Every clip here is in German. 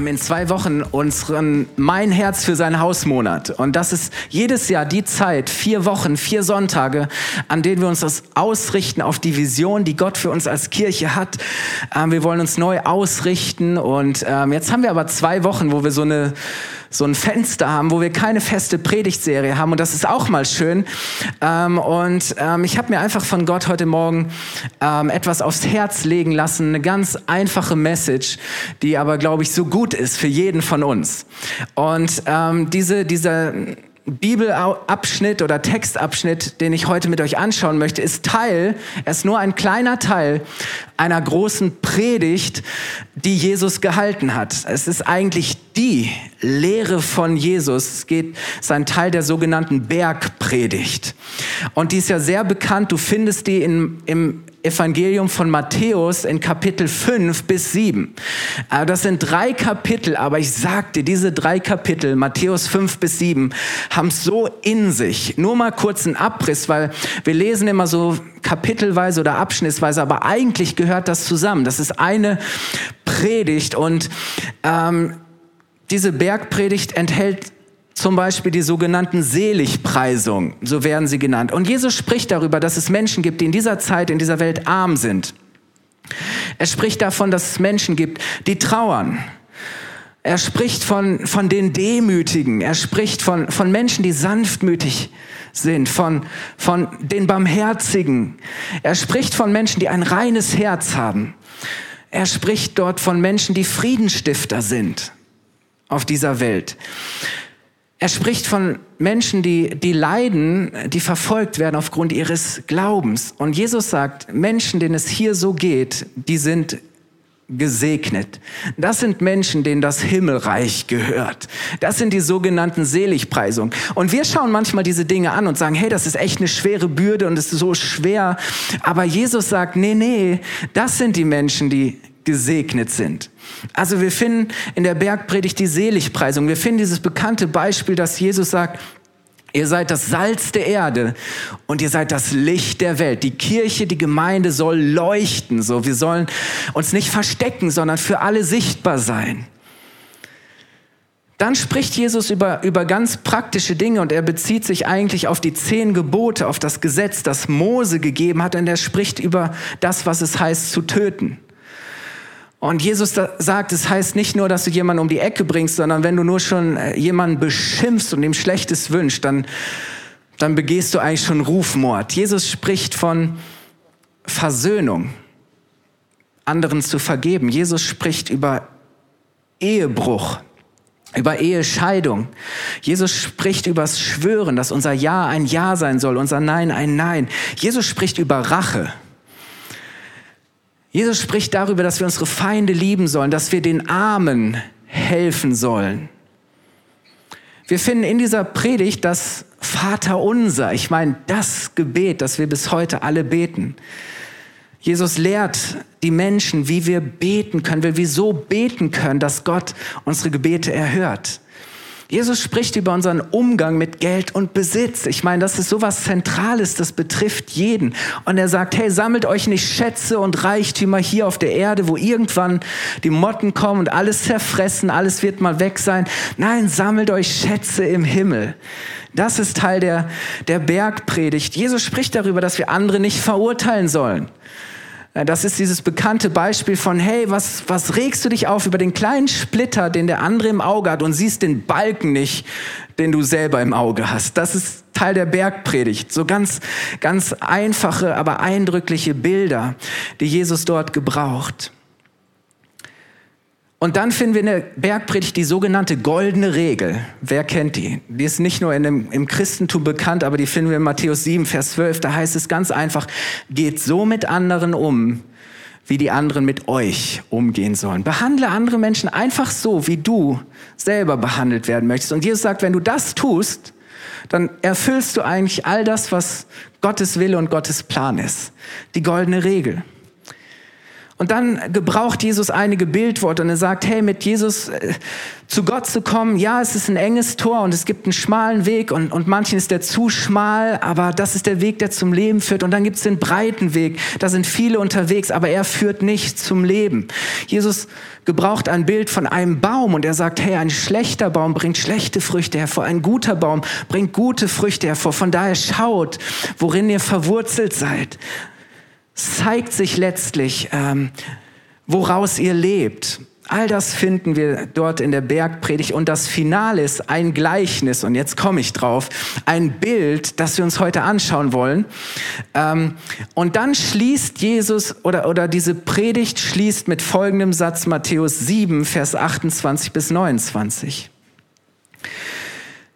Ähm, in zwei Wochen unseren Mein Herz für sein Hausmonat. Und das ist jedes Jahr die Zeit, vier Wochen, vier Sonntage, an denen wir uns das ausrichten auf die Vision, die Gott für uns als Kirche hat. Ähm, wir wollen uns neu ausrichten. Und ähm, jetzt haben wir aber zwei Wochen, wo wir so eine so ein Fenster haben, wo wir keine feste Predigtserie haben. Und das ist auch mal schön. Ähm, und ähm, ich habe mir einfach von Gott heute Morgen ähm, etwas aufs Herz legen lassen. Eine ganz einfache Message, die aber, glaube ich, so gut ist für jeden von uns. Und ähm, diese, dieser Bibelabschnitt oder Textabschnitt, den ich heute mit euch anschauen möchte, ist Teil, er ist nur ein kleiner Teil einer großen Predigt, die Jesus gehalten hat. Es ist eigentlich die Lehre von Jesus. Es geht, ist ein Teil der sogenannten Bergpredigt. Und die ist ja sehr bekannt. Du findest die in, im Evangelium von Matthäus in Kapitel 5 bis 7. Äh, das sind drei Kapitel, aber ich sagte, diese drei Kapitel, Matthäus 5 bis 7, haben so in sich. Nur mal kurz einen Abriss, weil wir lesen immer so kapitelweise oder abschnittsweise, aber eigentlich gehört das zusammen. Das ist eine Predigt und ähm, diese Bergpredigt enthält zum Beispiel die sogenannten Seligpreisungen, so werden sie genannt. Und Jesus spricht darüber, dass es Menschen gibt, die in dieser Zeit, in dieser Welt arm sind. Er spricht davon, dass es Menschen gibt, die trauern. Er spricht von, von den Demütigen. Er spricht von, von Menschen, die sanftmütig sind, von, von den Barmherzigen. Er spricht von Menschen, die ein reines Herz haben. Er spricht dort von Menschen, die Friedenstifter sind auf dieser Welt. Er spricht von Menschen, die, die leiden, die verfolgt werden aufgrund ihres Glaubens. Und Jesus sagt, Menschen, denen es hier so geht, die sind gesegnet. Das sind Menschen, denen das Himmelreich gehört. Das sind die sogenannten Seligpreisungen. Und wir schauen manchmal diese Dinge an und sagen, hey, das ist echt eine schwere Bürde und es ist so schwer. Aber Jesus sagt, nee, nee, das sind die Menschen, die gesegnet sind. Also wir finden in der Bergpredigt die Seligpreisung. Wir finden dieses bekannte Beispiel, dass Jesus sagt, Ihr seid das Salz der Erde und ihr seid das Licht der Welt. Die Kirche, die Gemeinde soll leuchten. So, wir sollen uns nicht verstecken, sondern für alle sichtbar sein. Dann spricht Jesus über, über ganz praktische Dinge und er bezieht sich eigentlich auf die zehn Gebote, auf das Gesetz, das Mose gegeben hat und er spricht über das, was es heißt zu töten. Und Jesus sagt, es heißt nicht nur, dass du jemanden um die Ecke bringst, sondern wenn du nur schon äh, jemanden beschimpfst und ihm Schlechtes wünschst, dann, dann begehst du eigentlich schon Rufmord. Jesus spricht von Versöhnung, anderen zu vergeben. Jesus spricht über Ehebruch, über Ehescheidung. Jesus spricht über das Schwören, dass unser Ja ein Ja sein soll, unser Nein ein Nein. Jesus spricht über Rache. Jesus spricht darüber, dass wir unsere Feinde lieben sollen, dass wir den Armen helfen sollen. Wir finden in dieser Predigt das Vater unser, ich meine das Gebet, das wir bis heute alle beten. Jesus lehrt die Menschen, wie wir beten können, wie wir so beten können, dass Gott unsere Gebete erhört. Jesus spricht über unseren Umgang mit Geld und Besitz. Ich meine, das ist sowas Zentrales, das betrifft jeden. Und er sagt, hey, sammelt euch nicht Schätze und Reichtümer hier auf der Erde, wo irgendwann die Motten kommen und alles zerfressen, alles wird mal weg sein. Nein, sammelt euch Schätze im Himmel. Das ist Teil der, der Bergpredigt. Jesus spricht darüber, dass wir andere nicht verurteilen sollen. Äh, das ist dieses bekannte Beispiel von, hey, was, was regst du dich auf über den kleinen Splitter, den der andere im Auge hat und siehst den Balken nicht, den du selber im Auge hast. Das ist Teil der Bergpredigt. So ganz, ganz einfache, aber eindrückliche Bilder, die Jesus dort gebraucht. Und dann finden wir in der Bergpredigt die sogenannte goldene Regel. Wer kennt die? Die ist nicht nur dem, im Christentum bekannt, aber die finden wir in Matthäus 7, Vers 12. Da heißt es ganz einfach, geht so mit anderen um, wie die anderen mit euch umgehen sollen. Behandle andere Menschen einfach so, wie du selber behandelt werden möchtest. Und Jesus sagt, wenn du das tust, dann erfüllst du eigentlich all das, was Gottes Wille und Gottes Plan ist. Die goldene Regel. Und dann gebraucht Jesus einige Bildworte und er sagt, hey, mit Jesus äh, zu Gott zu kommen, ja, es ist ein enges Tor und es gibt einen schmalen Weg und, und manchen ist der zu schmal, aber das ist der Weg, der zum Leben führt. Und dann gibt es den breiten Weg, da sind viele unterwegs, aber er führt nicht zum Leben. Jesus gebraucht ein Bild von einem Baum und er sagt, hey, ein schlechter Baum bringt schlechte Früchte hervor, ein guter Baum bringt gute Früchte hervor. Von daher schaut, worin ihr verwurzelt seid zeigt sich letztlich, ähm, woraus ihr lebt. All das finden wir dort in der Bergpredigt und das Finale ist ein Gleichnis und jetzt komme ich drauf, ein Bild, das wir uns heute anschauen wollen. Ähm, und dann schließt Jesus oder, oder diese Predigt schließt mit folgendem Satz Matthäus 7, Vers 28 bis 29.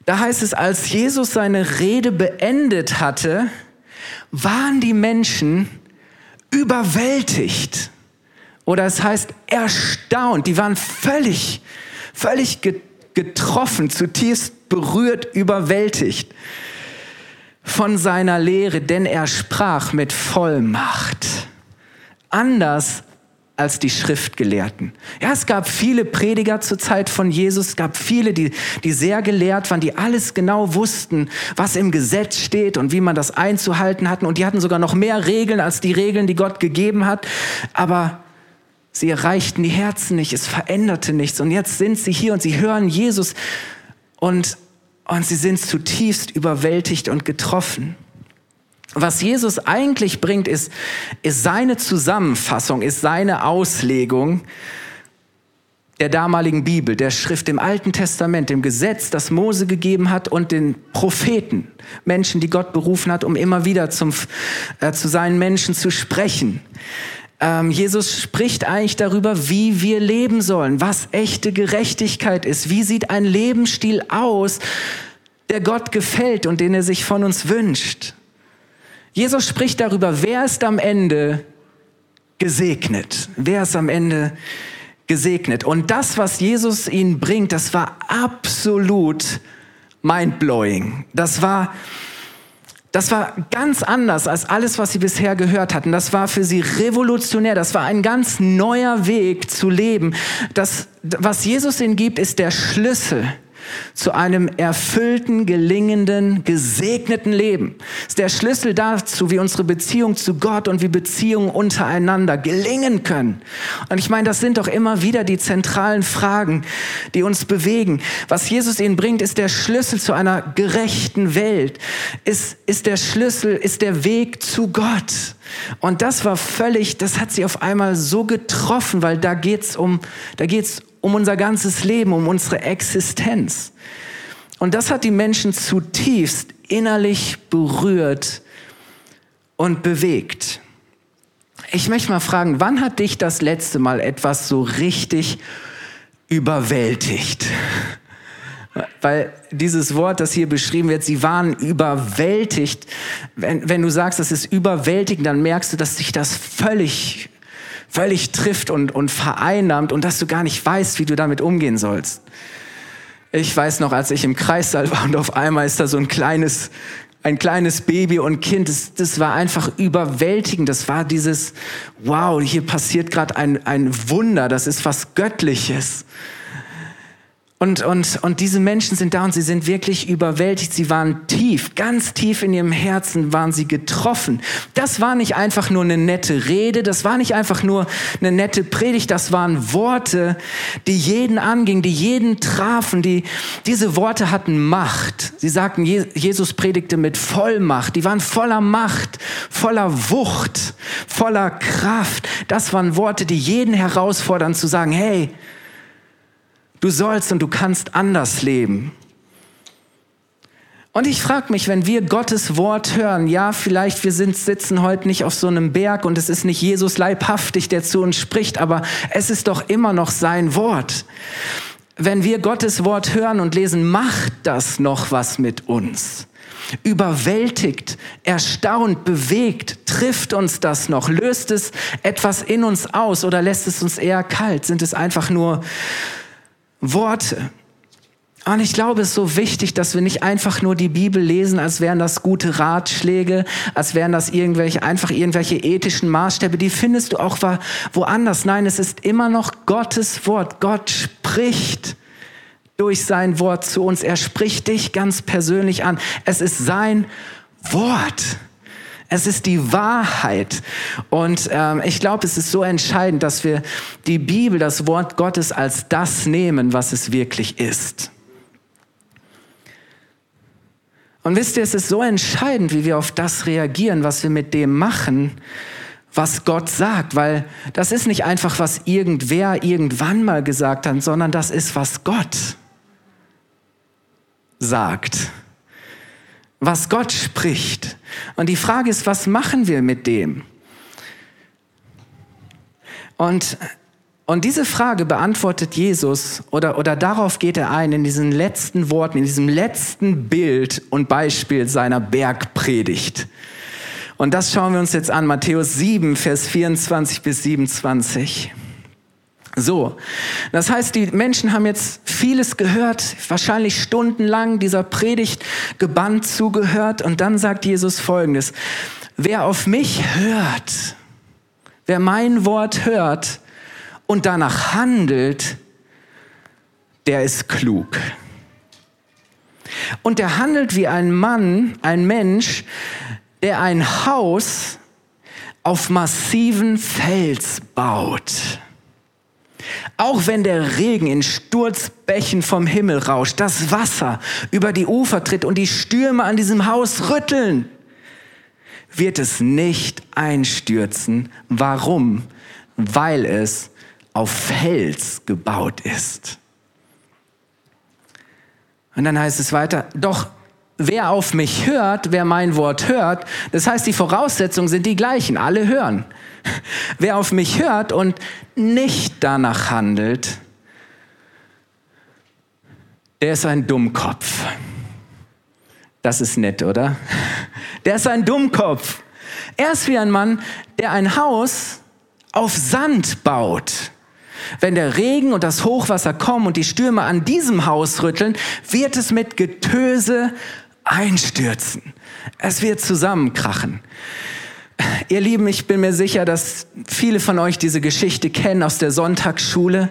Da heißt es, als Jesus seine Rede beendet hatte, waren die Menschen überwältigt. Oder es heißt erstaunt. Die waren völlig, völlig getroffen, zutiefst berührt, überwältigt von seiner Lehre, denn er sprach mit Vollmacht. Anders als die Schriftgelehrten. Ja, es gab viele Prediger zur Zeit von Jesus, es gab viele, die, die sehr gelehrt waren, die alles genau wussten, was im Gesetz steht und wie man das einzuhalten hatten. Und die hatten sogar noch mehr Regeln als die Regeln, die Gott gegeben hat. Aber sie erreichten die Herzen nicht, es veränderte nichts. Und jetzt sind sie hier und sie hören Jesus und, und sie sind zutiefst überwältigt und getroffen. Was Jesus eigentlich bringt, ist, ist seine Zusammenfassung, ist seine Auslegung der damaligen Bibel, der Schrift im Alten Testament, dem Gesetz, das Mose gegeben hat und den Propheten, Menschen, die Gott berufen hat, um immer wieder zum, äh, zu seinen Menschen zu sprechen. Ähm, Jesus spricht eigentlich darüber, wie wir leben sollen, was echte Gerechtigkeit ist, wie sieht ein Lebensstil aus, der Gott gefällt und den er sich von uns wünscht. Jesus spricht darüber, wer ist am Ende gesegnet? Wer ist am Ende gesegnet? Und das, was Jesus ihnen bringt, das war absolut mindblowing. Das war, das war ganz anders als alles, was sie bisher gehört hatten. Das war für sie revolutionär. Das war ein ganz neuer Weg zu leben. Das, was Jesus ihnen gibt, ist der Schlüssel zu einem erfüllten, gelingenden, gesegneten Leben. Das ist der Schlüssel dazu, wie unsere Beziehung zu Gott und wie Beziehungen untereinander gelingen können. Und ich meine, das sind doch immer wieder die zentralen Fragen, die uns bewegen. Was Jesus ihnen bringt, ist der Schlüssel zu einer gerechten Welt, ist, ist der Schlüssel, ist der Weg zu Gott. Und das war völlig, das hat sie auf einmal so getroffen, weil da geht's um, da geht's um unser ganzes Leben, um unsere Existenz. Und das hat die Menschen zutiefst innerlich berührt und bewegt. Ich möchte mal fragen, wann hat dich das letzte Mal etwas so richtig überwältigt? Weil dieses Wort, das hier beschrieben wird, sie waren überwältigt. Wenn, wenn du sagst, das ist überwältigend, dann merkst du, dass sich das völlig völlig trifft und, und vereinnahmt und dass du gar nicht weißt, wie du damit umgehen sollst. Ich weiß noch, als ich im Kreissaal war und auf einmal ist da so ein kleines, ein kleines Baby und Kind, das, das war einfach überwältigend. Das war dieses, wow, hier passiert gerade ein, ein Wunder, das ist was Göttliches. Und, und, und diese Menschen sind da und sie sind wirklich überwältigt. Sie waren tief, ganz tief in ihrem Herzen waren sie getroffen. Das war nicht einfach nur eine nette Rede, das war nicht einfach nur eine nette Predigt, das waren Worte, die jeden angingen, die jeden trafen. Die, diese Worte hatten Macht. Sie sagten, Jesus predigte mit Vollmacht. Die waren voller Macht, voller Wucht, voller Kraft. Das waren Worte, die jeden herausfordern zu sagen, hey, Du sollst und du kannst anders leben. Und ich frage mich, wenn wir Gottes Wort hören, ja, vielleicht wir sind, sitzen heute nicht auf so einem Berg und es ist nicht Jesus leibhaftig, der zu uns spricht, aber es ist doch immer noch sein Wort. Wenn wir Gottes Wort hören und lesen, macht das noch was mit uns? Überwältigt, erstaunt, bewegt, trifft uns das noch? Löst es etwas in uns aus oder lässt es uns eher kalt? Sind es einfach nur Worte. Und ich glaube, es ist so wichtig, dass wir nicht einfach nur die Bibel lesen, als wären das gute Ratschläge, als wären das irgendwelche, einfach irgendwelche ethischen Maßstäbe. Die findest du auch woanders. Nein, es ist immer noch Gottes Wort. Gott spricht durch sein Wort zu uns. Er spricht dich ganz persönlich an. Es ist sein Wort. Es ist die Wahrheit. Und ähm, ich glaube, es ist so entscheidend, dass wir die Bibel, das Wort Gottes als das nehmen, was es wirklich ist. Und wisst ihr, es ist so entscheidend, wie wir auf das reagieren, was wir mit dem machen, was Gott sagt, weil das ist nicht einfach, was irgendwer irgendwann mal gesagt hat, sondern das ist, was Gott sagt, was Gott spricht. Und die Frage ist, was machen wir mit dem? Und und diese Frage beantwortet Jesus oder, oder darauf geht er ein in diesen letzten Worten, in diesem letzten Bild und Beispiel seiner Bergpredigt. Und das schauen wir uns jetzt an, Matthäus 7, Vers 24 bis 27. So, das heißt, die Menschen haben jetzt vieles gehört, wahrscheinlich stundenlang dieser Predigt gebannt zugehört und dann sagt Jesus Folgendes, wer auf mich hört, wer mein Wort hört, und danach handelt, der ist klug. Und der handelt wie ein Mann, ein Mensch, der ein Haus auf massiven Fels baut. Auch wenn der Regen in Sturzbächen vom Himmel rauscht, das Wasser über die Ufer tritt und die Stürme an diesem Haus rütteln, wird es nicht einstürzen. Warum? Weil es auf Fels gebaut ist. Und dann heißt es weiter, doch wer auf mich hört, wer mein Wort hört, das heißt, die Voraussetzungen sind die gleichen, alle hören. Wer auf mich hört und nicht danach handelt, der ist ein Dummkopf. Das ist nett, oder? Der ist ein Dummkopf. Er ist wie ein Mann, der ein Haus auf Sand baut. Wenn der Regen und das Hochwasser kommen und die Stürme an diesem Haus rütteln, wird es mit Getöse einstürzen. Es wird zusammenkrachen. Ihr Lieben, ich bin mir sicher, dass viele von euch diese Geschichte kennen aus der Sonntagsschule.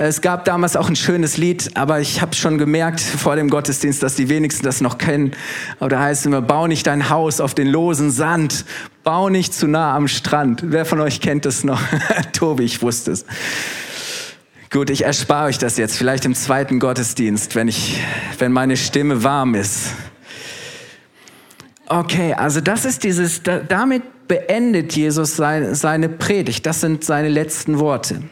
Es gab damals auch ein schönes Lied, aber ich habe schon gemerkt vor dem Gottesdienst, dass die wenigsten das noch kennen. Aber da heißt es immer, bau nicht dein Haus auf den losen Sand, bau nicht zu nah am Strand. Wer von euch kennt das noch? Tobi, ich wusste es. Gut, ich erspare euch das jetzt, vielleicht im zweiten Gottesdienst, wenn, ich, wenn meine Stimme warm ist. Okay, also das ist dieses, damit beendet Jesus seine, Predigt. Das sind seine letzten Worte.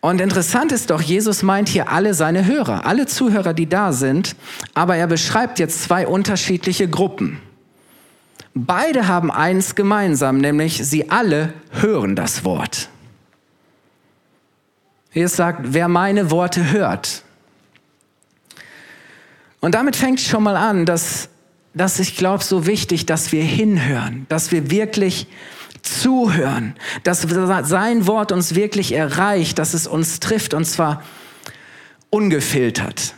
Und interessant ist doch, Jesus meint hier alle seine Hörer, alle Zuhörer, die da sind, aber er beschreibt jetzt zwei unterschiedliche Gruppen. Beide haben eins gemeinsam, nämlich sie alle hören das Wort. Jesus sagt, wer meine Worte hört. Und damit fängt schon mal an, dass, dass ich glaube, so wichtig, dass wir hinhören, dass wir wirklich zuhören, dass sein Wort uns wirklich erreicht, dass es uns trifft und zwar ungefiltert.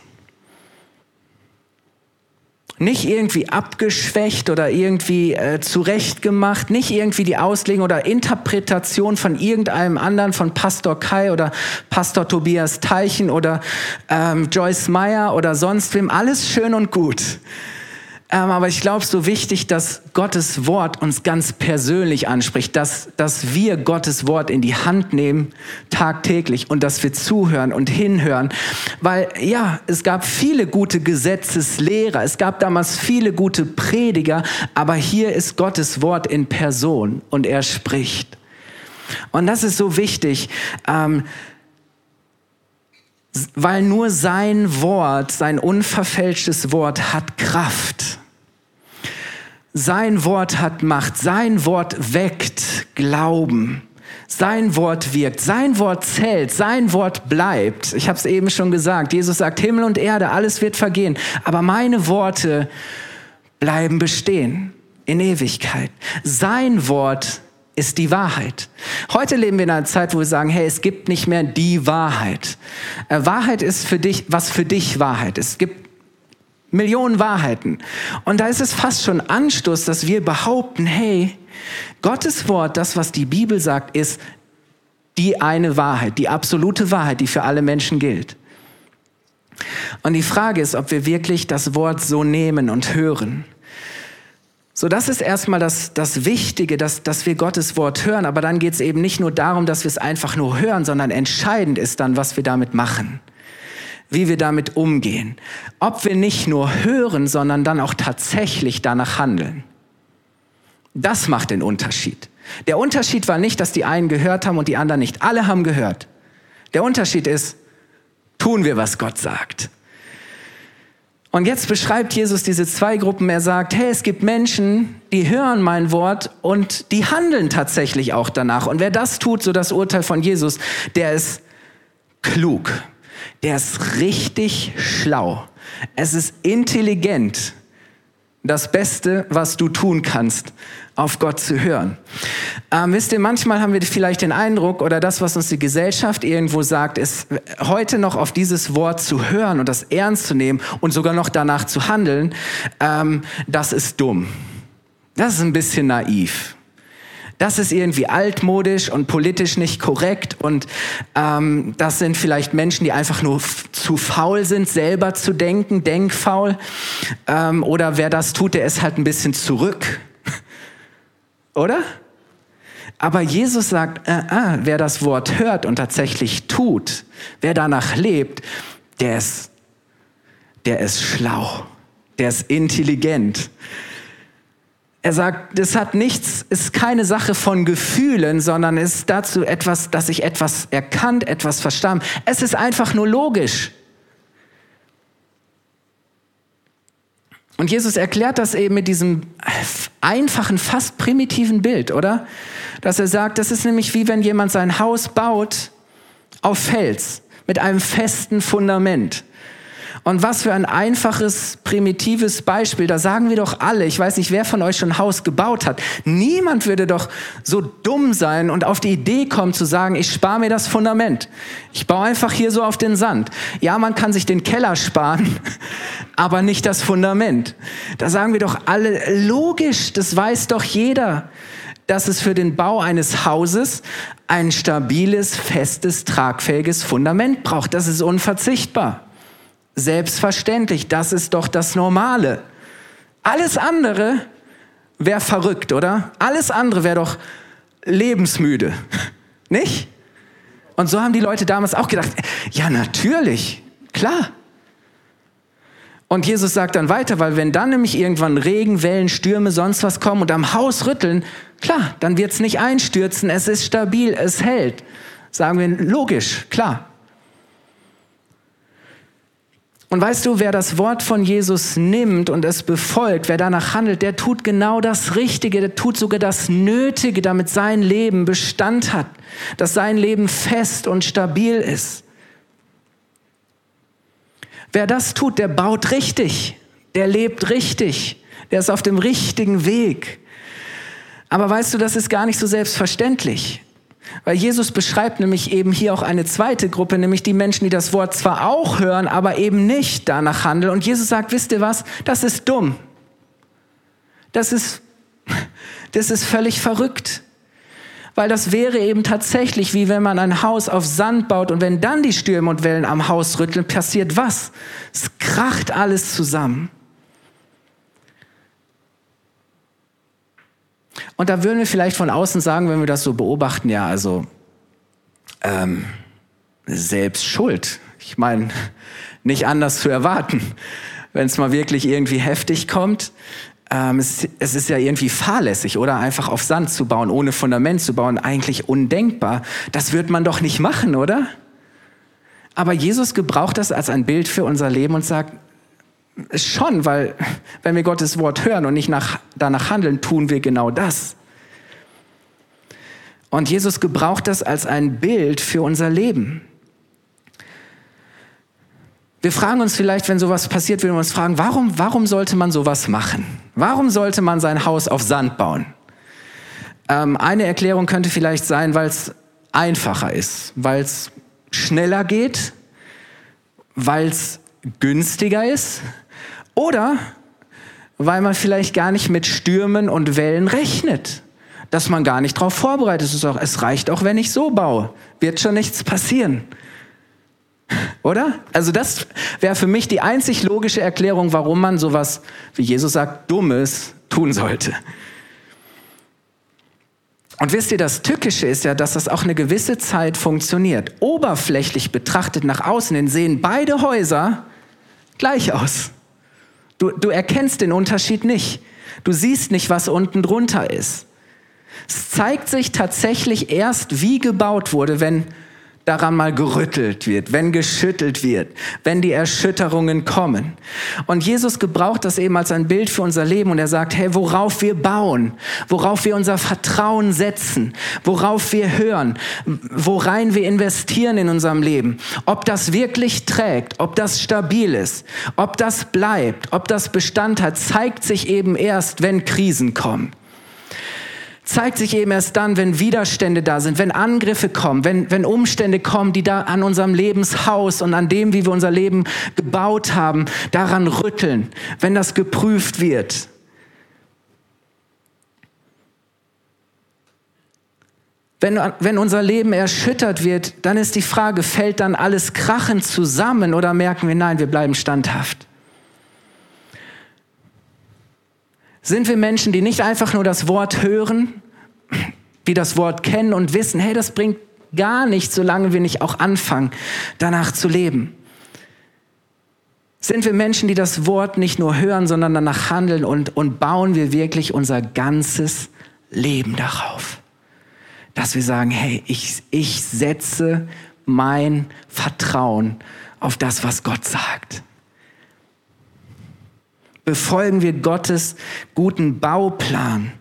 Nicht irgendwie abgeschwächt oder irgendwie äh, zurechtgemacht, nicht irgendwie die Auslegung oder Interpretation von irgendeinem anderen, von Pastor Kai oder Pastor Tobias Teichen oder ähm, Joyce Meyer oder sonst wem. Alles schön und gut. Ähm, aber ich glaube, so wichtig, dass Gottes Wort uns ganz persönlich anspricht, dass, dass wir Gottes Wort in die Hand nehmen, tagtäglich, und dass wir zuhören und hinhören. Weil ja, es gab viele gute Gesetzeslehrer, es gab damals viele gute Prediger, aber hier ist Gottes Wort in Person und er spricht. Und das ist so wichtig. Ähm, weil nur sein Wort, sein unverfälschtes Wort hat Kraft. Sein Wort hat Macht, sein Wort weckt Glauben. Sein Wort wirkt, sein Wort zählt, sein Wort bleibt. Ich habe es eben schon gesagt. Jesus sagt, Himmel und Erde, alles wird vergehen, aber meine Worte bleiben bestehen in Ewigkeit. Sein Wort ist die Wahrheit. Heute leben wir in einer Zeit, wo wir sagen, hey, es gibt nicht mehr die Wahrheit. Äh, Wahrheit ist für dich, was für dich Wahrheit ist. Es gibt Millionen Wahrheiten. Und da ist es fast schon Anstoß, dass wir behaupten, hey, Gottes Wort, das, was die Bibel sagt, ist die eine Wahrheit, die absolute Wahrheit, die für alle Menschen gilt. Und die Frage ist, ob wir wirklich das Wort so nehmen und hören. So, das ist erstmal das, das Wichtige, dass, dass wir Gottes Wort hören. Aber dann geht es eben nicht nur darum, dass wir es einfach nur hören, sondern entscheidend ist dann, was wir damit machen. Wie wir damit umgehen. Ob wir nicht nur hören, sondern dann auch tatsächlich danach handeln. Das macht den Unterschied. Der Unterschied war nicht, dass die einen gehört haben und die anderen nicht. Alle haben gehört. Der Unterschied ist, tun wir, was Gott sagt. Und jetzt beschreibt Jesus diese zwei Gruppen. Er sagt, hey, es gibt Menschen, die hören mein Wort und die handeln tatsächlich auch danach. Und wer das tut, so das Urteil von Jesus, der ist klug. Der ist richtig schlau. Es ist intelligent. Das Beste, was du tun kannst, auf Gott zu hören. Ähm, wisst ihr, manchmal haben wir vielleicht den Eindruck oder das, was uns die Gesellschaft irgendwo sagt, ist heute noch auf dieses Wort zu hören und das ernst zu nehmen und sogar noch danach zu handeln, ähm, das ist dumm. Das ist ein bisschen naiv. Das ist irgendwie altmodisch und politisch nicht korrekt und ähm, das sind vielleicht Menschen, die einfach nur zu faul sind, selber zu denken, denkfaul. Ähm, oder wer das tut, der ist halt ein bisschen zurück oder? Aber Jesus sagt, äh, äh, wer das Wort hört und tatsächlich tut, wer danach lebt, der ist, der ist schlau, der ist intelligent. Er sagt, es hat nichts, ist keine Sache von Gefühlen, sondern ist dazu etwas, dass ich etwas erkannt, etwas verstanden. Es ist einfach nur logisch. Und Jesus erklärt das eben mit diesem einfachen, fast primitiven Bild, oder? Dass er sagt, das ist nämlich wie wenn jemand sein Haus baut auf Fels mit einem festen Fundament. Und was für ein einfaches, primitives Beispiel. Da sagen wir doch alle, ich weiß nicht, wer von euch schon ein Haus gebaut hat. Niemand würde doch so dumm sein und auf die Idee kommen zu sagen, ich spare mir das Fundament. Ich baue einfach hier so auf den Sand. Ja, man kann sich den Keller sparen, aber nicht das Fundament. Da sagen wir doch alle, logisch, das weiß doch jeder dass es für den Bau eines Hauses ein stabiles, festes, tragfähiges Fundament braucht. Das ist unverzichtbar. Selbstverständlich, das ist doch das Normale. Alles andere wäre verrückt, oder? Alles andere wäre doch lebensmüde, nicht? Und so haben die Leute damals auch gedacht, ja natürlich, klar. Und Jesus sagt dann weiter, weil wenn dann nämlich irgendwann Regen, Wellen, Stürme, sonst was kommen und am Haus rütteln, klar, dann wird es nicht einstürzen, es ist stabil, es hält. Sagen wir logisch, klar. Und weißt du, wer das Wort von Jesus nimmt und es befolgt, wer danach handelt, der tut genau das Richtige, der tut sogar das Nötige, damit sein Leben Bestand hat, dass sein Leben fest und stabil ist. Wer das tut, der baut richtig, der lebt richtig, der ist auf dem richtigen Weg. Aber weißt du, das ist gar nicht so selbstverständlich. Weil Jesus beschreibt nämlich eben hier auch eine zweite Gruppe, nämlich die Menschen, die das Wort zwar auch hören, aber eben nicht danach handeln. Und Jesus sagt, wisst ihr was? Das ist dumm. Das ist, das ist völlig verrückt. Weil das wäre eben tatsächlich wie wenn man ein Haus auf Sand baut und wenn dann die Stürme und Wellen am Haus rütteln, passiert was? Es kracht alles zusammen. Und da würden wir vielleicht von außen sagen, wenn wir das so beobachten, ja, also ähm, selbst schuld. Ich meine, nicht anders zu erwarten. Wenn es mal wirklich irgendwie heftig kommt, ähm, es, es ist ja irgendwie fahrlässig, oder? Einfach auf Sand zu bauen, ohne Fundament zu bauen, eigentlich undenkbar. Das wird man doch nicht machen, oder? Aber Jesus gebraucht das als ein Bild für unser Leben und sagt, Schon, weil wenn wir Gottes Wort hören und nicht nach, danach handeln, tun wir genau das. Und Jesus gebraucht das als ein Bild für unser Leben. Wir fragen uns vielleicht, wenn sowas passiert, wenn wir uns fragen, warum, warum sollte man sowas machen? Warum sollte man sein Haus auf Sand bauen? Ähm, eine Erklärung könnte vielleicht sein, weil es einfacher ist, weil es schneller geht, weil es günstiger ist oder weil man vielleicht gar nicht mit Stürmen und Wellen rechnet, dass man gar nicht darauf vorbereitet ist. Es reicht auch, wenn ich so baue, wird schon nichts passieren. Oder? Also das wäre für mich die einzig logische Erklärung, warum man sowas, wie Jesus sagt, Dummes tun sollte. Und wisst ihr, das Tückische ist ja, dass das auch eine gewisse Zeit funktioniert. Oberflächlich betrachtet nach außen hin sehen beide Häuser gleich aus. Du, du erkennst den Unterschied nicht. Du siehst nicht, was unten drunter ist. Es zeigt sich tatsächlich erst, wie gebaut wurde, wenn daran mal gerüttelt wird, wenn geschüttelt wird, wenn die Erschütterungen kommen. Und Jesus gebraucht das eben als ein Bild für unser Leben und er sagt, hey, worauf wir bauen, worauf wir unser Vertrauen setzen, worauf wir hören, worein wir investieren in unserem Leben, ob das wirklich trägt, ob das stabil ist, ob das bleibt, ob das Bestand hat, zeigt sich eben erst, wenn Krisen kommen zeigt sich eben erst dann, wenn Widerstände da sind, wenn Angriffe kommen, wenn, wenn Umstände kommen, die da an unserem Lebenshaus und an dem, wie wir unser Leben gebaut haben, daran rütteln, wenn das geprüft wird. Wenn, wenn unser Leben erschüttert wird, dann ist die Frage, fällt dann alles krachend zusammen oder merken wir, nein, wir bleiben standhaft? Sind wir Menschen, die nicht einfach nur das Wort hören, die das Wort kennen und wissen, hey, das bringt gar nichts, solange wir nicht auch anfangen, danach zu leben? Sind wir Menschen, die das Wort nicht nur hören, sondern danach handeln und, und bauen wir wirklich unser ganzes Leben darauf? Dass wir sagen, hey, ich, ich setze mein Vertrauen auf das, was Gott sagt befolgen wir Gottes guten Bauplan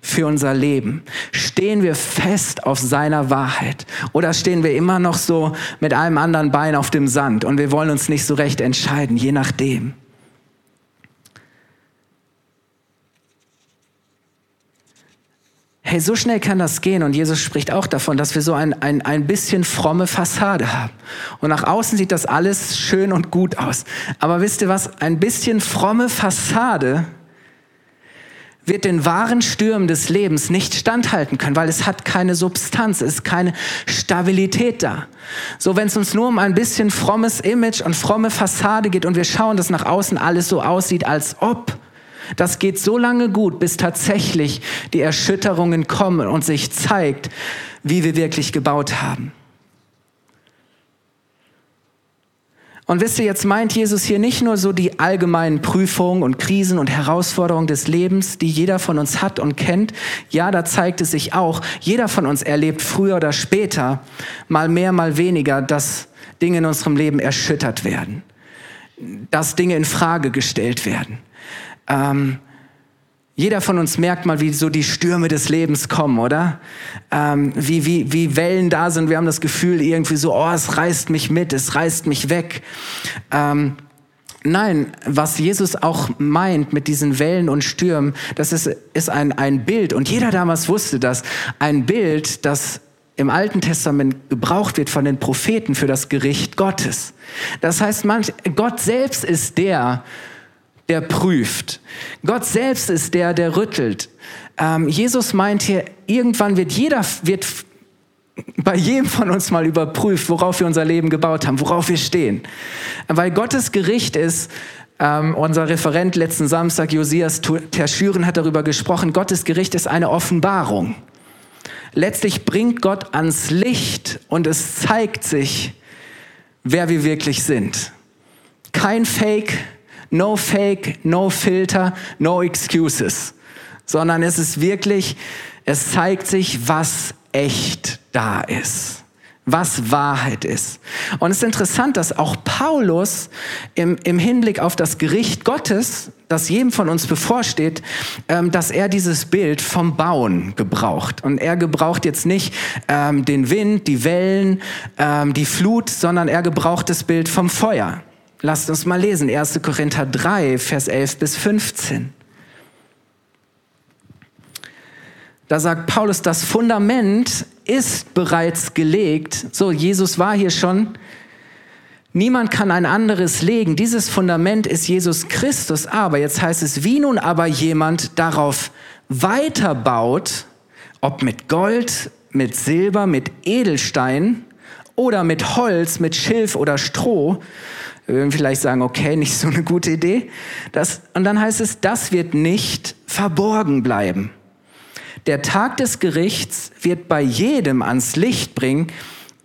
für unser Leben? Stehen wir fest auf seiner Wahrheit? Oder stehen wir immer noch so mit einem anderen Bein auf dem Sand und wir wollen uns nicht so recht entscheiden, je nachdem? Hey, so schnell kann das gehen und Jesus spricht auch davon, dass wir so ein, ein, ein bisschen fromme Fassade haben. Und nach außen sieht das alles schön und gut aus. Aber wisst ihr was? Ein bisschen fromme Fassade wird den wahren Stürmen des Lebens nicht standhalten können, weil es hat keine Substanz, es ist keine Stabilität da. So, wenn es uns nur um ein bisschen frommes Image und fromme Fassade geht und wir schauen, dass nach außen alles so aussieht, als ob, das geht so lange gut, bis tatsächlich die Erschütterungen kommen und sich zeigt, wie wir wirklich gebaut haben. Und wisst ihr, jetzt meint Jesus hier nicht nur so die allgemeinen Prüfungen und Krisen und Herausforderungen des Lebens, die jeder von uns hat und kennt. Ja, da zeigt es sich auch, jeder von uns erlebt früher oder später, mal mehr, mal weniger, dass Dinge in unserem Leben erschüttert werden, dass Dinge in Frage gestellt werden. Ähm, jeder von uns merkt mal, wie so die Stürme des Lebens kommen, oder? Ähm, wie, wie, wie Wellen da sind. Wir haben das Gefühl irgendwie so, oh, es reißt mich mit, es reißt mich weg. Ähm, nein, was Jesus auch meint mit diesen Wellen und Stürmen, das ist, ist ein, ein Bild. Und jeder damals wusste das. Ein Bild, das im Alten Testament gebraucht wird von den Propheten für das Gericht Gottes. Das heißt, manch, Gott selbst ist der, der prüft. Gott selbst ist der, der rüttelt. Ähm, Jesus meint hier, irgendwann wird jeder, wird bei jedem von uns mal überprüft, worauf wir unser Leben gebaut haben, worauf wir stehen. Weil Gottes Gericht ist, ähm, unser Referent letzten Samstag, Josias Terschüren, hat darüber gesprochen, Gottes Gericht ist eine Offenbarung. Letztlich bringt Gott ans Licht und es zeigt sich, wer wir wirklich sind. Kein Fake, No Fake, no Filter, no Excuses, sondern es ist wirklich, es zeigt sich, was echt da ist was Wahrheit ist. Und es ist interessant, dass auch Paulus im, im Hinblick auf das Gericht Gottes, das jedem von uns bevorsteht, ähm, dass er dieses Bild vom Bauen gebraucht. Und er gebraucht jetzt nicht ähm, den Wind, die Wellen, ähm, die Flut, sondern er gebraucht das Bild vom Feuer. Lasst uns mal lesen, 1. Korinther 3, Vers 11 bis 15. Da sagt Paulus, das Fundament ist bereits gelegt. So, Jesus war hier schon. Niemand kann ein anderes legen. Dieses Fundament ist Jesus Christus. Aber jetzt heißt es, wie nun aber jemand darauf weiterbaut, ob mit Gold, mit Silber, mit Edelstein oder mit Holz, mit Schilf oder Stroh, wir würden vielleicht sagen, okay, nicht so eine gute Idee. Das, und dann heißt es, das wird nicht verborgen bleiben. Der Tag des Gerichts wird bei jedem ans Licht bringen,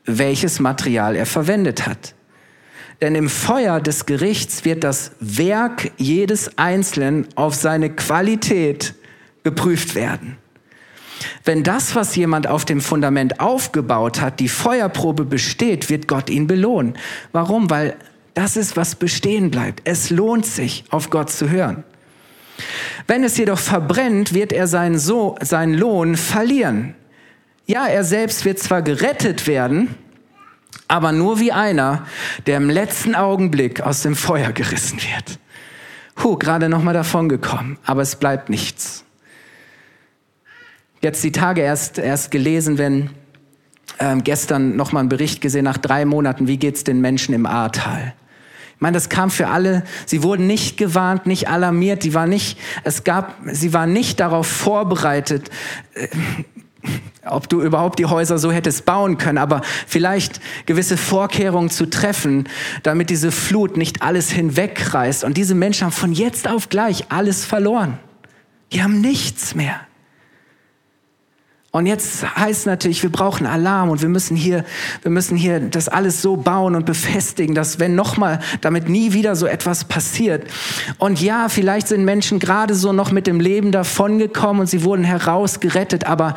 welches Material er verwendet hat. Denn im Feuer des Gerichts wird das Werk jedes Einzelnen auf seine Qualität geprüft werden. Wenn das, was jemand auf dem Fundament aufgebaut hat, die Feuerprobe besteht, wird Gott ihn belohnen. Warum? Weil das ist, was bestehen bleibt. Es lohnt sich, auf Gott zu hören. Wenn es jedoch verbrennt, wird er seinen, so seinen Lohn verlieren. Ja, er selbst wird zwar gerettet werden, aber nur wie einer, der im letzten Augenblick aus dem Feuer gerissen wird. Huh, gerade noch mal davon gekommen, aber es bleibt nichts. Jetzt die Tage erst, erst gelesen, wenn ähm, gestern noch mal einen Bericht gesehen nach drei Monaten, wie geht's den Menschen im Ahrtal? Ich meine, das kam für alle. Sie wurden nicht gewarnt, nicht alarmiert. Die war nicht, es gab, sie waren nicht darauf vorbereitet, äh, ob du überhaupt die Häuser so hättest bauen können, aber vielleicht gewisse Vorkehrungen zu treffen, damit diese Flut nicht alles hinwegreißt. Und diese Menschen haben von jetzt auf gleich alles verloren. Die haben nichts mehr. Und jetzt heißt natürlich, wir brauchen Alarm und wir müssen hier, wir müssen hier das alles so bauen und befestigen, dass wenn nochmal, damit nie wieder so etwas passiert. Und ja, vielleicht sind Menschen gerade so noch mit dem Leben davongekommen und sie wurden herausgerettet, aber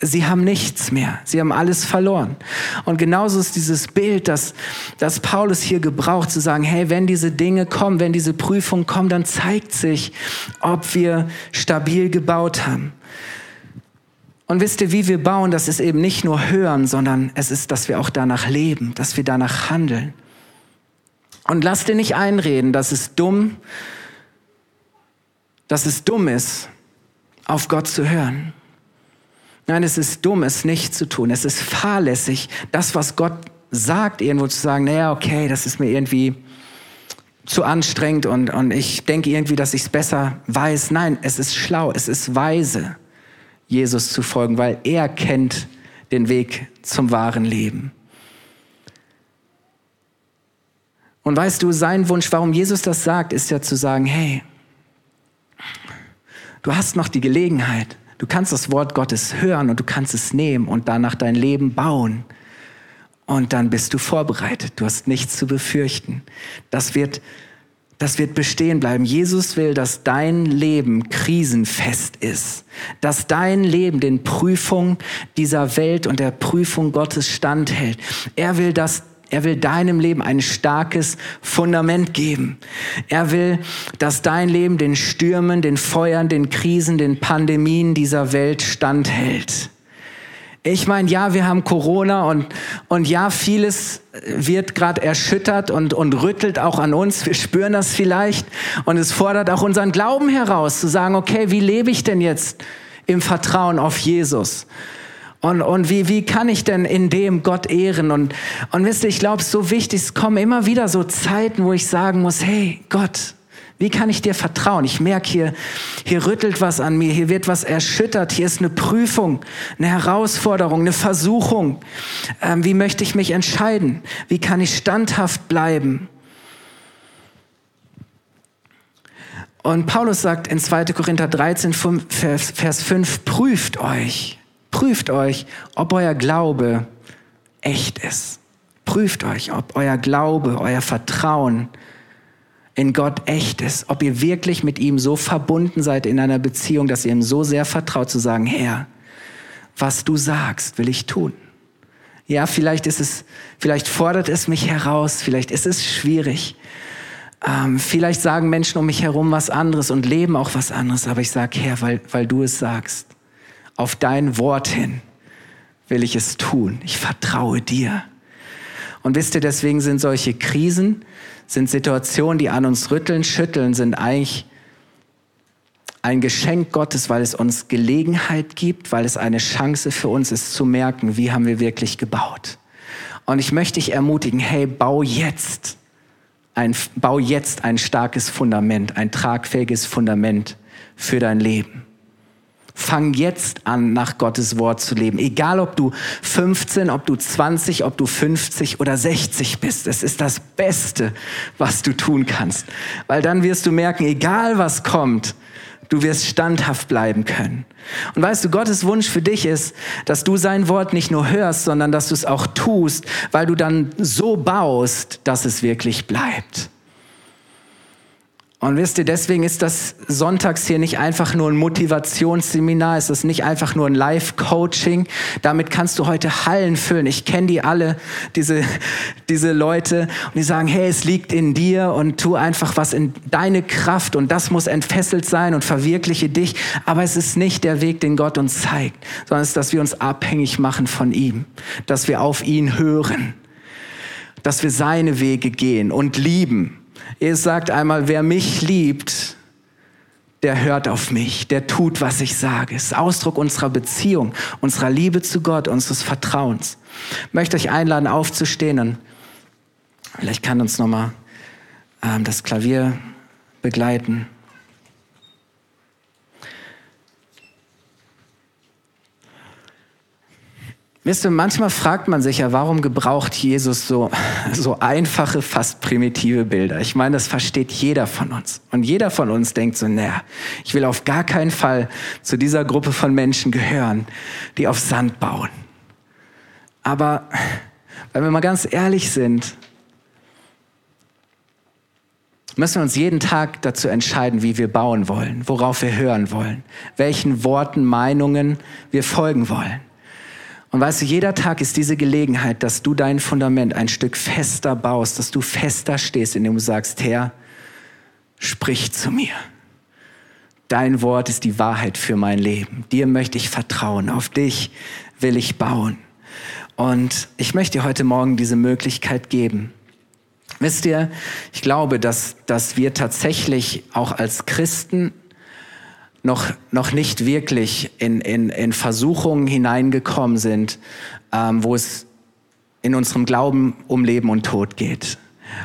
sie haben nichts mehr. Sie haben alles verloren. Und genauso ist dieses Bild, das, das Paulus hier gebraucht, zu sagen, hey, wenn diese Dinge kommen, wenn diese Prüfungen kommen, dann zeigt sich, ob wir stabil gebaut haben. Und wisst ihr, wie wir bauen, das ist eben nicht nur hören, sondern es ist, dass wir auch danach leben, dass wir danach handeln. Und lass dir nicht einreden, dass es dumm, dass es dumm ist, auf Gott zu hören. Nein, es ist dumm, es nicht zu tun. Es ist fahrlässig, das, was Gott sagt, irgendwo zu sagen, naja, okay, das ist mir irgendwie zu anstrengend und, und ich denke irgendwie, dass ich es besser weiß. Nein, es ist schlau, es ist weise. Jesus zu folgen, weil er kennt den Weg zum wahren Leben. Und weißt du, sein Wunsch, warum Jesus das sagt, ist ja zu sagen, hey, du hast noch die Gelegenheit, du kannst das Wort Gottes hören und du kannst es nehmen und danach dein Leben bauen. Und dann bist du vorbereitet, du hast nichts zu befürchten. Das wird das wird bestehen bleiben. Jesus will, dass dein Leben krisenfest ist, dass dein Leben den Prüfungen dieser Welt und der Prüfung Gottes standhält. Er will, dass er will deinem Leben ein starkes Fundament geben. Er will, dass dein Leben den Stürmen, den Feuern, den Krisen, den Pandemien dieser Welt standhält. Ich meine, ja, wir haben Corona und, und ja, vieles wird gerade erschüttert und, und rüttelt auch an uns. Wir spüren das vielleicht und es fordert auch unseren Glauben heraus, zu sagen, okay, wie lebe ich denn jetzt im Vertrauen auf Jesus? Und, und wie, wie kann ich denn in dem Gott ehren? Und, und wisst ihr, ich glaube, so wichtig, es kommen immer wieder so Zeiten, wo ich sagen muss, hey Gott, wie kann ich dir vertrauen? Ich merke hier, hier rüttelt was an mir, hier wird was erschüttert, hier ist eine Prüfung, eine Herausforderung, eine Versuchung. Ähm, wie möchte ich mich entscheiden? Wie kann ich standhaft bleiben? Und Paulus sagt in 2. Korinther 13, Vers 5, prüft euch, prüft euch, ob euer Glaube echt ist. Prüft euch, ob euer Glaube, euer Vertrauen in Gott echt ist, ob ihr wirklich mit ihm so verbunden seid in einer Beziehung, dass ihr ihm so sehr vertraut zu sagen, Herr, was du sagst, will ich tun. Ja, vielleicht ist es, vielleicht fordert es mich heraus, vielleicht ist es schwierig. Ähm, vielleicht sagen Menschen um mich herum was anderes und leben auch was anderes, aber ich sage, Herr, weil, weil du es sagst, auf dein Wort hin will ich es tun. Ich vertraue dir. Und wisst ihr, deswegen sind solche Krisen, sind Situationen, die an uns rütteln, schütteln, sind eigentlich ein Geschenk Gottes, weil es uns Gelegenheit gibt, weil es eine Chance für uns ist zu merken, wie haben wir wirklich gebaut. Und ich möchte dich ermutigen, hey, bau jetzt ein, bau jetzt ein starkes Fundament, ein tragfähiges Fundament für dein Leben. Fang jetzt an, nach Gottes Wort zu leben. Egal, ob du 15, ob du 20, ob du 50 oder 60 bist. Es ist das Beste, was du tun kannst. Weil dann wirst du merken, egal was kommt, Du wirst standhaft bleiben können. Und weißt du, Gottes Wunsch für dich ist, dass du sein Wort nicht nur hörst, sondern dass du es auch tust, weil du dann so baust, dass es wirklich bleibt. Und wisst ihr, deswegen ist das sonntags hier nicht einfach nur ein Motivationsseminar, es ist nicht einfach nur ein Live-Coaching. Damit kannst du heute Hallen füllen. Ich kenne die alle, diese, diese Leute, und die sagen, hey, es liegt in dir und tu einfach was in deine Kraft und das muss entfesselt sein und verwirkliche dich. Aber es ist nicht der Weg, den Gott uns zeigt, sondern es ist, dass wir uns abhängig machen von ihm, dass wir auf ihn hören, dass wir seine Wege gehen und lieben Jesus sagt einmal, wer mich liebt, der hört auf mich, der tut, was ich sage. Es ist Ausdruck unserer Beziehung, unserer Liebe zu Gott, unseres Vertrauens. Ich möchte euch einladen, aufzustehen und vielleicht kann uns nochmal ähm, das Klavier begleiten. Wisst ihr, manchmal fragt man sich ja, warum gebraucht Jesus so, so einfache, fast primitive Bilder? Ich meine, das versteht jeder von uns. Und jeder von uns denkt so, naja, ich will auf gar keinen Fall zu dieser Gruppe von Menschen gehören, die auf Sand bauen. Aber, wenn wir mal ganz ehrlich sind, müssen wir uns jeden Tag dazu entscheiden, wie wir bauen wollen, worauf wir hören wollen, welchen Worten, Meinungen wir folgen wollen. Und weißt du, jeder Tag ist diese Gelegenheit, dass du dein Fundament ein Stück fester baust, dass du fester stehst, indem du sagst, Herr, sprich zu mir. Dein Wort ist die Wahrheit für mein Leben. Dir möchte ich vertrauen. Auf dich will ich bauen. Und ich möchte dir heute Morgen diese Möglichkeit geben. Wisst ihr, ich glaube, dass, dass wir tatsächlich auch als Christen noch, noch nicht wirklich in, in, in Versuchungen hineingekommen sind, ähm, wo es in unserem Glauben um Leben und Tod geht,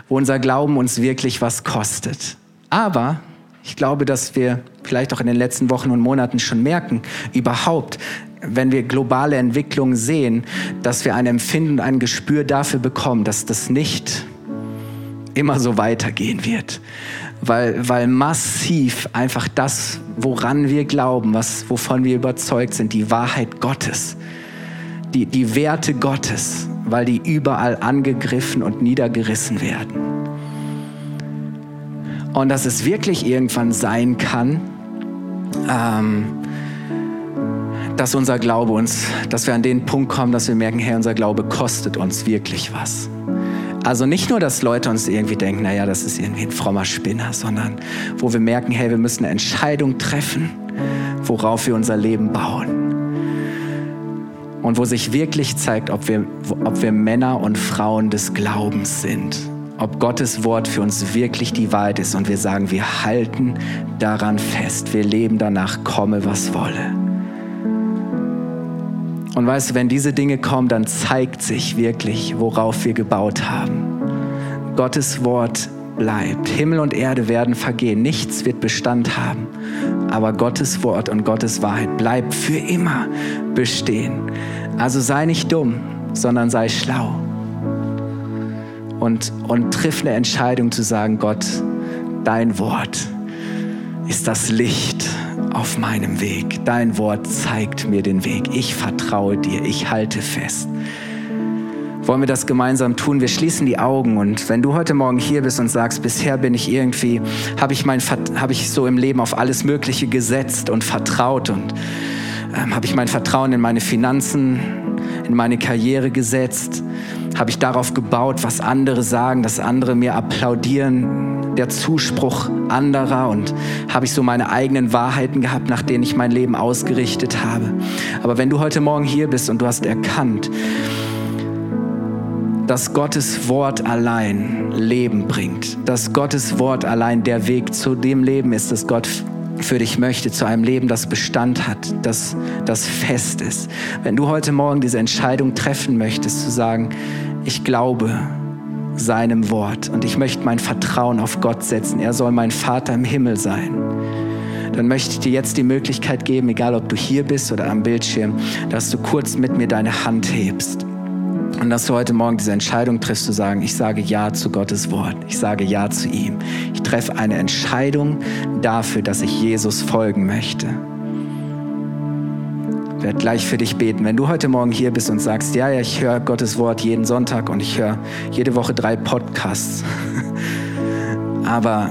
wo unser Glauben uns wirklich was kostet. Aber ich glaube, dass wir vielleicht auch in den letzten Wochen und Monaten schon merken, überhaupt, wenn wir globale Entwicklungen sehen, dass wir ein Empfinden, ein Gespür dafür bekommen, dass das nicht immer so weitergehen wird weil, weil massiv einfach das, woran wir glauben, was, wovon wir überzeugt sind, die Wahrheit Gottes, die, die Werte Gottes, weil die überall angegriffen und niedergerissen werden. Und dass es wirklich irgendwann sein kann, ähm, dass unser Glaube uns, dass wir an den Punkt kommen, dass wir merken, hey, unser Glaube kostet uns wirklich was. Also nicht nur, dass Leute uns irgendwie denken, naja, das ist irgendwie ein frommer Spinner, sondern wo wir merken, hey, wir müssen eine Entscheidung treffen, worauf wir unser Leben bauen. Und wo sich wirklich zeigt, ob wir, ob wir Männer und Frauen des Glaubens sind. Ob Gottes Wort für uns wirklich die Wahrheit ist und wir sagen, wir halten daran fest, wir leben danach, komme was wolle. Und weißt du, wenn diese Dinge kommen, dann zeigt sich wirklich, worauf wir gebaut haben. Gottes Wort bleibt. Himmel und Erde werden vergehen. Nichts wird Bestand haben. Aber Gottes Wort und Gottes Wahrheit bleibt für immer bestehen. Also sei nicht dumm, sondern sei schlau. Und, und triff eine Entscheidung zu sagen, Gott, dein Wort ist das Licht auf meinem Weg. Dein Wort zeigt mir den Weg. Ich vertraue dir. Ich halte fest. Wollen wir das gemeinsam tun? Wir schließen die Augen und wenn du heute Morgen hier bist und sagst, bisher bin ich irgendwie, habe ich, mein, hab ich so im Leben auf alles Mögliche gesetzt und vertraut und ähm, habe ich mein Vertrauen in meine Finanzen, in meine Karriere gesetzt, habe ich darauf gebaut, was andere sagen, dass andere mir applaudieren, der Zuspruch anderer und habe ich so meine eigenen Wahrheiten gehabt, nach denen ich mein Leben ausgerichtet habe. Aber wenn du heute Morgen hier bist und du hast erkannt, dass Gottes Wort allein Leben bringt, dass Gottes Wort allein der Weg zu dem Leben ist, das Gott für dich möchte, zu einem Leben, das Bestand hat, das, das fest ist. Wenn du heute Morgen diese Entscheidung treffen möchtest, zu sagen, ich glaube seinem Wort und ich möchte mein Vertrauen auf Gott setzen, er soll mein Vater im Himmel sein, dann möchte ich dir jetzt die Möglichkeit geben, egal ob du hier bist oder am Bildschirm, dass du kurz mit mir deine Hand hebst. Und dass du heute Morgen diese Entscheidung triffst, zu sagen, ich sage Ja zu Gottes Wort. Ich sage Ja zu ihm. Ich treffe eine Entscheidung dafür, dass ich Jesus folgen möchte. Ich werde gleich für dich beten. Wenn du heute Morgen hier bist und sagst, ja, ja, ich höre Gottes Wort jeden Sonntag und ich höre jede Woche drei Podcasts. Aber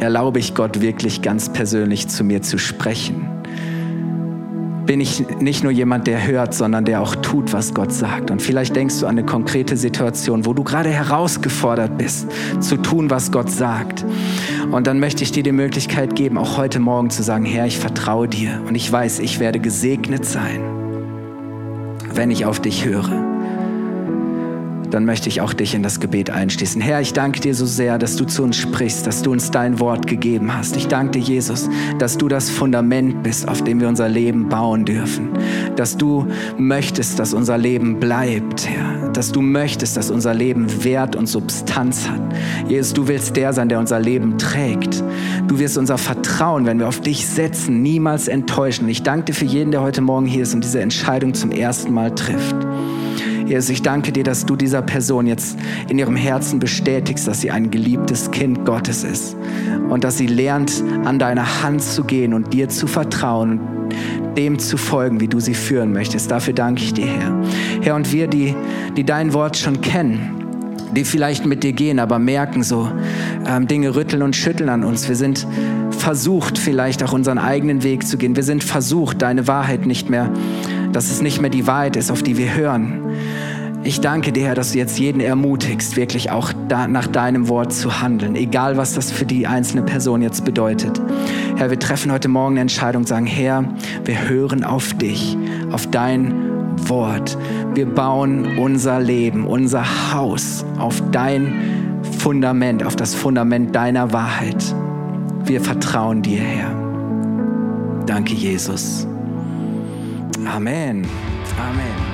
erlaube ich Gott wirklich ganz persönlich zu mir zu sprechen bin ich nicht nur jemand, der hört, sondern der auch tut, was Gott sagt. Und vielleicht denkst du an eine konkrete Situation, wo du gerade herausgefordert bist, zu tun, was Gott sagt. Und dann möchte ich dir die Möglichkeit geben, auch heute Morgen zu sagen, Herr, ich vertraue dir und ich weiß, ich werde gesegnet sein, wenn ich auf dich höre dann möchte ich auch dich in das Gebet einschließen. Herr, ich danke dir so sehr, dass du zu uns sprichst, dass du uns dein Wort gegeben hast. Ich danke dir, Jesus, dass du das Fundament bist, auf dem wir unser Leben bauen dürfen. Dass du möchtest, dass unser Leben bleibt, Herr. Dass du möchtest, dass unser Leben Wert und Substanz hat. Jesus, du willst der sein, der unser Leben trägt. Du wirst unser Vertrauen, wenn wir auf dich setzen, niemals enttäuschen. Ich danke dir für jeden, der heute Morgen hier ist und diese Entscheidung zum ersten Mal trifft. Jesus, ich danke dir, dass du dieser Person jetzt in ihrem Herzen bestätigst, dass sie ein geliebtes Kind Gottes ist und dass sie lernt, an deiner Hand zu gehen und dir zu vertrauen und dem zu folgen, wie du sie führen möchtest. Dafür danke ich dir, Herr. Herr, und wir, die, die dein Wort schon kennen, die vielleicht mit dir gehen, aber merken so, ähm, Dinge rütteln und schütteln an uns. Wir sind versucht, vielleicht auch unseren eigenen Weg zu gehen. Wir sind versucht, deine Wahrheit nicht mehr, dass es nicht mehr die Wahrheit ist, auf die wir hören. Ich danke dir, Herr, dass du jetzt jeden ermutigst, wirklich auch da, nach deinem Wort zu handeln, egal was das für die einzelne Person jetzt bedeutet. Herr, wir treffen heute Morgen eine Entscheidung sagen, Herr, wir hören auf dich, auf dein Wort. Wir bauen unser Leben, unser Haus auf dein Fundament, auf das Fundament deiner Wahrheit. Wir vertrauen dir, Herr. Danke, Jesus. Amen. Amen.